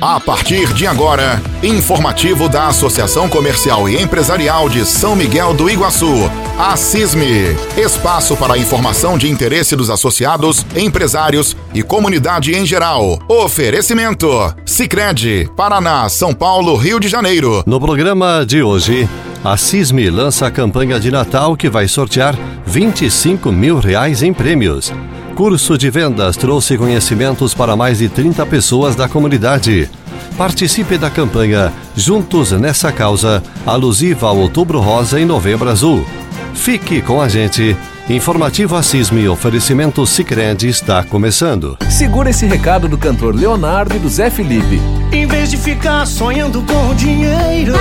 A partir de agora, informativo da Associação Comercial e Empresarial de São Miguel do Iguaçu, a CISME. Espaço para informação de interesse dos associados, empresários e comunidade em geral. Oferecimento: Sicredi, Paraná, São Paulo, Rio de Janeiro. No programa de hoje, a CISME lança a campanha de Natal que vai sortear 25 mil reais em prêmios. Curso de vendas trouxe conhecimentos para mais de 30 pessoas da comunidade. Participe da campanha Juntos nessa Causa, alusiva ao Outubro Rosa e Novembro Azul. Fique com a gente. Informativo Assisme oferecimento Sicredi está começando. Segura esse recado do cantor Leonardo e do Zé Felipe. Em vez de ficar sonhando com o dinheiro,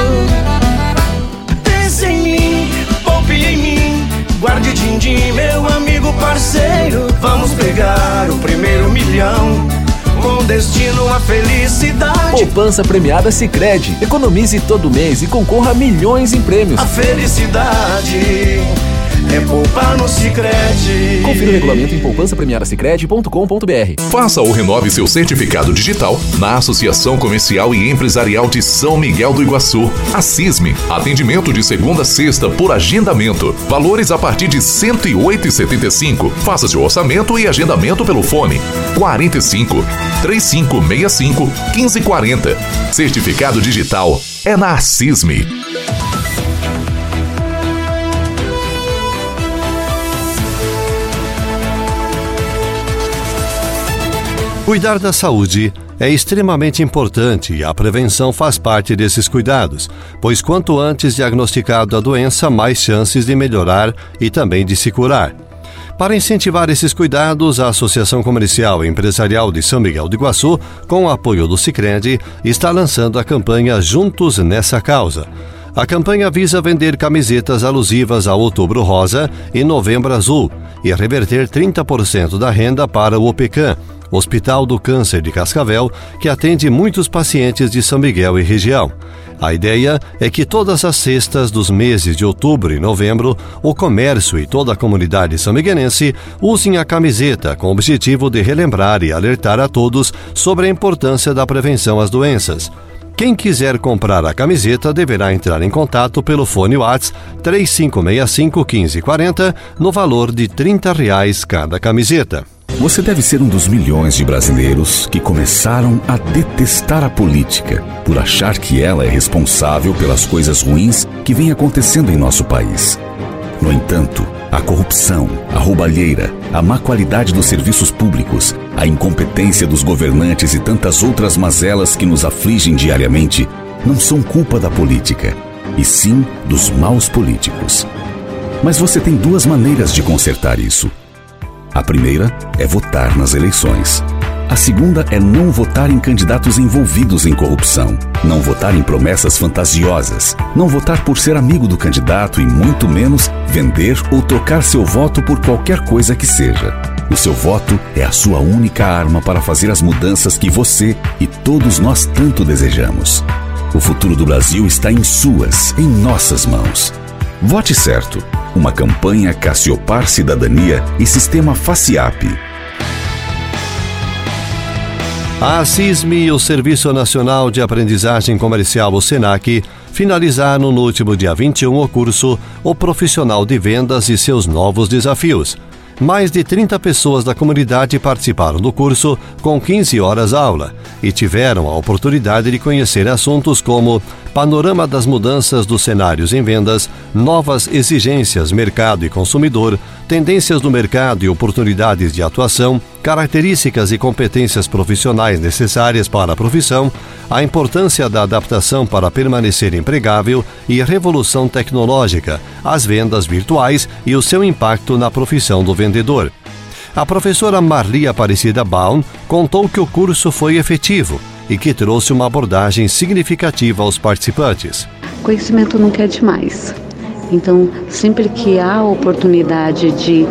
guarde din-din, meu amigo parceiro. Vamos pegar o primeiro milhão. Com destino à felicidade. Poupança premiada Sicredi. Economize todo mês e concorra a milhões em prêmios. A felicidade é poupar no Sicredi. Confira o regulamento em poupancapremiadasicredi.com.br. Faça ou renove seu certificado digital na Associação Comercial e Empresarial de São Miguel do Iguaçu. A CISME. Atendimento de segunda a sexta por agendamento. Valores a partir de R$ 108,75. Faça seu orçamento e agendamento pelo fone 45 3565 1540. Certificado digital é na CISME. Cuidar da saúde é extremamente importante e a prevenção faz parte desses cuidados, pois quanto antes diagnosticado a doença, mais chances de melhorar e também de se curar. Para incentivar esses cuidados, a Associação Comercial e Empresarial de São Miguel do Iguaçu, com o apoio do Sicredi, está lançando a campanha Juntos nessa Causa. A campanha visa vender camisetas alusivas a Outubro Rosa e Novembro Azul e reverter 30% da renda para o OPECAM, Hospital do Câncer de Cascavel, que atende muitos pacientes de São Miguel e região. A ideia é que todas as sextas dos meses de outubro e novembro, o comércio e toda a comunidade são-miguelense usem a camiseta com o objetivo de relembrar e alertar a todos sobre a importância da prevenção às doenças. Quem quiser comprar a camiseta deverá entrar em contato pelo fone WhatsApp 3565 1540 no valor de 30 reais cada camiseta. Você deve ser um dos milhões de brasileiros que começaram a detestar a política por achar que ela é responsável pelas coisas ruins que vêm acontecendo em nosso país. No entanto, a corrupção, a roubalheira, a má qualidade dos serviços públicos, a incompetência dos governantes e tantas outras mazelas que nos afligem diariamente não são culpa da política, e sim dos maus políticos. Mas você tem duas maneiras de consertar isso a primeira é votar nas eleições. A segunda é não votar em candidatos envolvidos em corrupção, não votar em promessas fantasiosas, não votar por ser amigo do candidato e muito menos vender ou trocar seu voto por qualquer coisa que seja. O seu voto é a sua única arma para fazer as mudanças que você e todos nós tanto desejamos. O futuro do Brasil está em suas, em nossas mãos. Vote certo. Uma campanha Cassiopar Cidadania e Sistema FACIAP. A CISME e o Serviço Nacional de Aprendizagem Comercial, o SENAC, finalizaram no último dia 21 o curso O Profissional de Vendas e seus Novos Desafios. Mais de 30 pessoas da comunidade participaram do curso, com 15 horas aula, e tiveram a oportunidade de conhecer assuntos como panorama das mudanças dos cenários em vendas, novas exigências mercado e consumidor, tendências do mercado e oportunidades de atuação, características e competências profissionais necessárias para a profissão, a importância da adaptação para permanecer empregável e a revolução tecnológica, as vendas virtuais e o seu impacto na profissão do vendedor. A professora Marli Aparecida Baum contou que o curso foi efetivo e que trouxe uma abordagem significativa aos participantes. Conhecimento nunca é demais. Então, sempre que há oportunidade de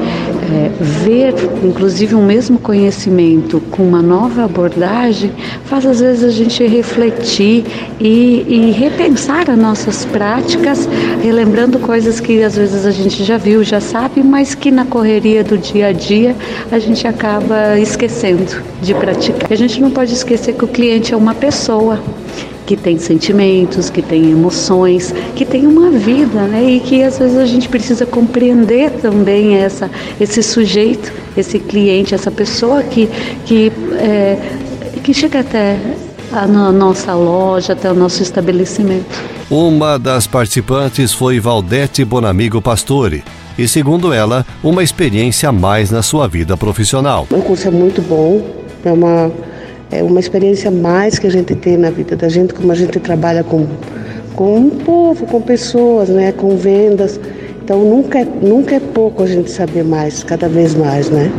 é, ver, inclusive, um mesmo conhecimento com uma nova abordagem faz às vezes a gente refletir e, e repensar as nossas práticas, relembrando coisas que às vezes a gente já viu, já sabe, mas que na correria do dia a dia a gente acaba esquecendo de praticar. A gente não pode esquecer que o cliente é uma pessoa que tem sentimentos, que tem emoções, que tem uma vida, né? E que às vezes a gente precisa compreender também essa, esse sujeito, esse cliente, essa pessoa que, que, é, que chega até a nossa loja, até o nosso estabelecimento. Uma das participantes foi Valdete Bonamigo Pastore. E segundo ela, uma experiência a mais na sua vida profissional. O curso é muito bom, é uma é uma experiência mais que a gente tem na vida da gente, como a gente trabalha com, com um povo, com pessoas, né, com vendas. Então nunca é, nunca é pouco a gente saber mais, cada vez mais, né?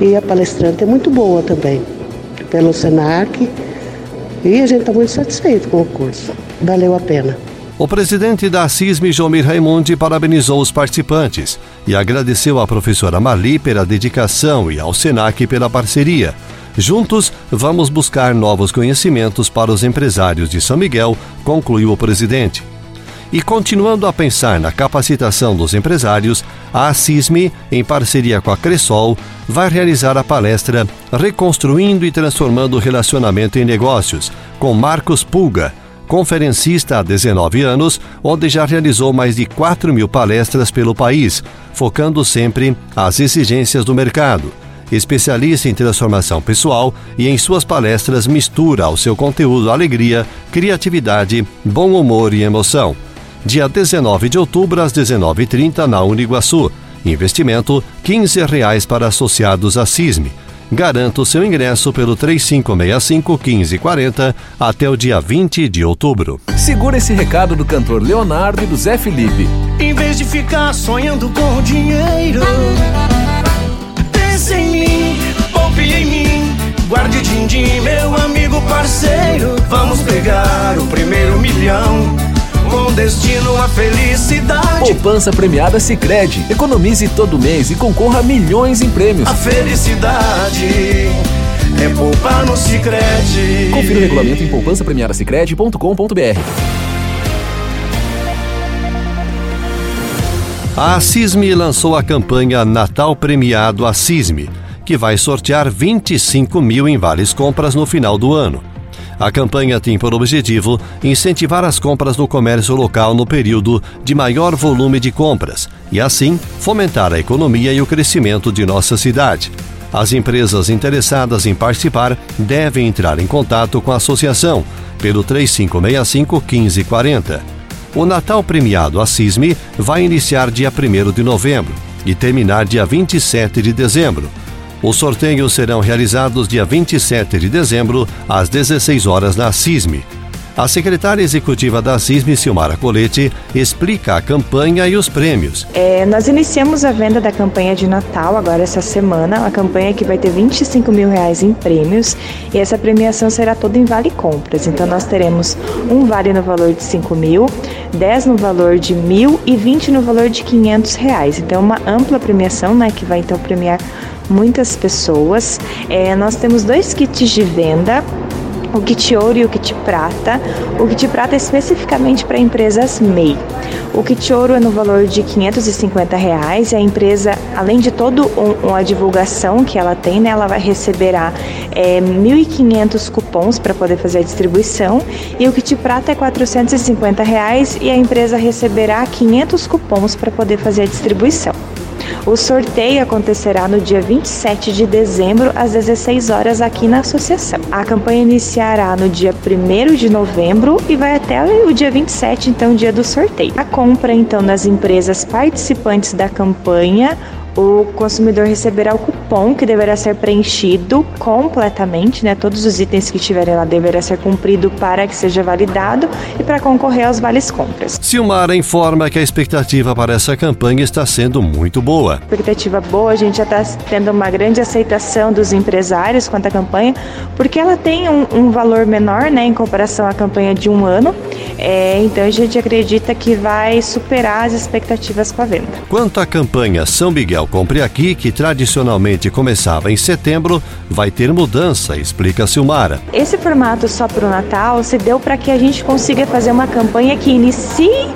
E a palestrante é muito boa também, pelo Senac. E a gente está muito satisfeito com o curso. Valeu a pena. O presidente da CISM, Jomir Raimundi, parabenizou os participantes e agradeceu à professora Marli pela dedicação e ao SENAC pela parceria. Juntos, vamos buscar novos conhecimentos para os empresários de São Miguel, concluiu o presidente. E continuando a pensar na capacitação dos empresários, a CISME, em parceria com a Cressol, vai realizar a palestra Reconstruindo e Transformando o Relacionamento em Negócios, com Marcos Pulga, conferencista há 19 anos, onde já realizou mais de 4 mil palestras pelo país, focando sempre as exigências do mercado especialista em transformação pessoal e em suas palestras mistura ao seu conteúdo alegria, criatividade, bom humor e emoção. Dia 19 de outubro às 19h30 na Uniguaçu. Investimento 15 reais para associados à CISME. Garanta o seu ingresso pelo 3565-1540 até o dia 20 de outubro. Segura esse recado do cantor Leonardo e do Zé Felipe. Em vez de ficar sonhando com dinheiro pense em mim, poupe em mim. Guarde din-din, meu amigo parceiro. Vamos pegar o primeiro milhão. Com destino à felicidade. Poupança premiada Sicredi. Economize todo mês e concorra a milhões em prêmios. A felicidade é poupar no Sicredi. Confira o regulamento em poupança premiada A CISME lançou a campanha Natal Premiado a CISME, que vai sortear 25 mil em vales compras no final do ano. A campanha tem por objetivo incentivar as compras no comércio local no período de maior volume de compras e, assim, fomentar a economia e o crescimento de nossa cidade. As empresas interessadas em participar devem entrar em contato com a associação pelo 3565 1540. O Natal Premiado Assisme vai iniciar dia 1 de novembro e terminar dia 27 de dezembro. Os sorteios serão realizados dia 27 de dezembro, às 16 horas na CISME, a secretária executiva da CISM, Silmara Colete, explica a campanha e os prêmios. É, nós iniciamos a venda da campanha de Natal agora essa semana, a campanha que vai ter 25 mil reais em prêmios e essa premiação será toda em vale compras. Então nós teremos um vale no valor de 5 mil, 10 no valor de mil e 20 no valor de 500 reais. Então uma ampla premiação, né, que vai então premiar muitas pessoas. É, nós temos dois kits de venda o kit ouro e o kit prata. O kit prata é especificamente para empresas MEI. O kit ouro é no valor de 550 reais, e a empresa, além de toda um, uma divulgação que ela tem, né, ela vai receberá é, 1.500 cupons para poder fazer a distribuição. E o kit prata é 450 reais, e a empresa receberá 500 cupons para poder fazer a distribuição. O sorteio acontecerá no dia 27 de dezembro, às 16 horas, aqui na associação. A campanha iniciará no dia 1 de novembro e vai até o dia 27, então, dia do sorteio. A compra, então, nas empresas participantes da campanha o consumidor receberá o cupom que deverá ser preenchido completamente, né? Todos os itens que estiverem lá deverá ser cumprido para que seja validado e para concorrer aos vales compras. Silmara informa que a expectativa para essa campanha está sendo muito boa. Expectativa boa, a gente já está tendo uma grande aceitação dos empresários quanto à campanha, porque ela tem um, um valor menor, né, em comparação à campanha de um ano É, então a gente acredita que vai superar as expectativas com a venda. Quanto à campanha São Miguel Compre Aqui, que tradicionalmente começava em setembro, vai ter mudança, explica Silmara. Esse formato só para o Natal se deu para que a gente consiga fazer uma campanha que inicie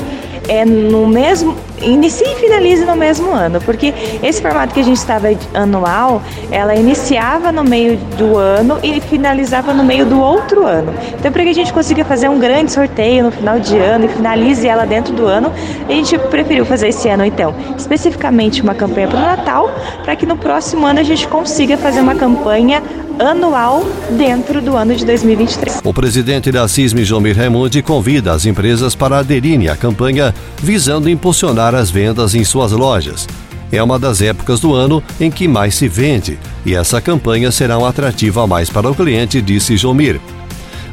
é no mesmo inicie e finalize no mesmo ano, porque esse formato que a gente estava anual, ela iniciava no meio do ano e finalizava no meio do outro ano. Então, para que a gente consiga fazer um grande sorteio no final de ano e finalize ela dentro do ano, a gente preferiu fazer esse ano, então, especificamente uma campanha para o Natal, para que no próximo ano a gente consiga fazer uma campanha anual dentro do ano de 2023. O presidente da CISM, Jomir Raimundi, convida as empresas para aderirem à campanha visando impulsionar as vendas em suas lojas. É uma das épocas do ano em que mais se vende e essa campanha será um atrativo a mais para o cliente, disse Jomir.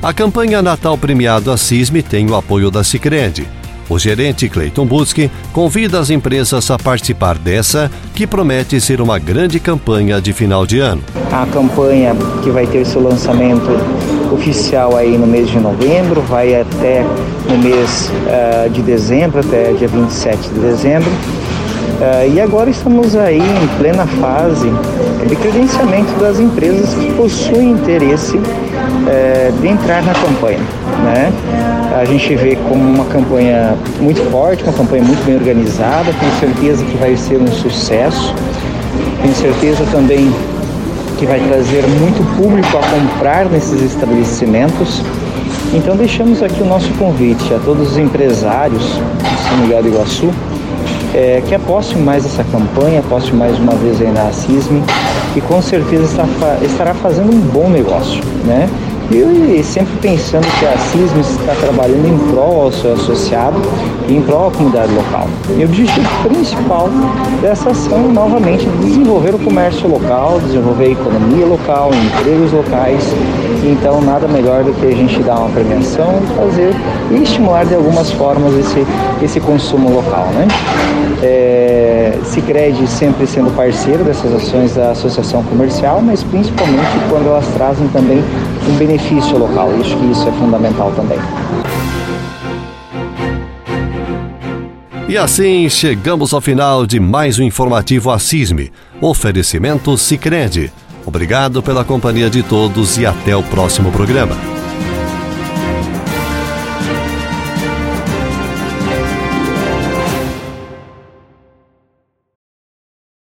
A campanha Natal Premiado a CISM tem o apoio da Sicredi. O gerente Clayton Busque convida as empresas a participar dessa, que promete ser uma grande campanha de final de ano. A campanha que vai ter seu lançamento oficial aí no mês de novembro, vai até no mês uh, de dezembro, até dia 27 de dezembro. Uh, e agora estamos aí em plena fase de credenciamento das empresas que possuem interesse uh, de entrar na campanha. Né? A gente vê como uma campanha muito forte, uma campanha muito bem organizada, tenho certeza que vai ser um sucesso, tenho certeza também que vai trazer muito público a comprar nesses estabelecimentos. Então deixamos aqui o nosso convite a todos os empresários de São Miguel do Iguaçu é, que apostem mais essa campanha, apostem mais uma vez aí na CISM e com certeza está, estará fazendo um bom negócio, né? E sempre pensando que a CISM está trabalhando em prol ao seu associado e em prol da comunidade local. E o objetivo principal dessa ação é novamente desenvolver o comércio local, desenvolver a economia local, empregos locais. Então nada melhor do que a gente dar uma premiação fazer e estimular de algumas formas esse, esse consumo local. Né? É, Cicred sempre sendo parceiro dessas ações da associação comercial, mas principalmente quando elas trazem também um benefício local. Acho que isso é fundamental também. E assim chegamos ao final de mais um informativo Assisme. Oferecimento Sicredi. Obrigado pela companhia de todos e até o próximo programa.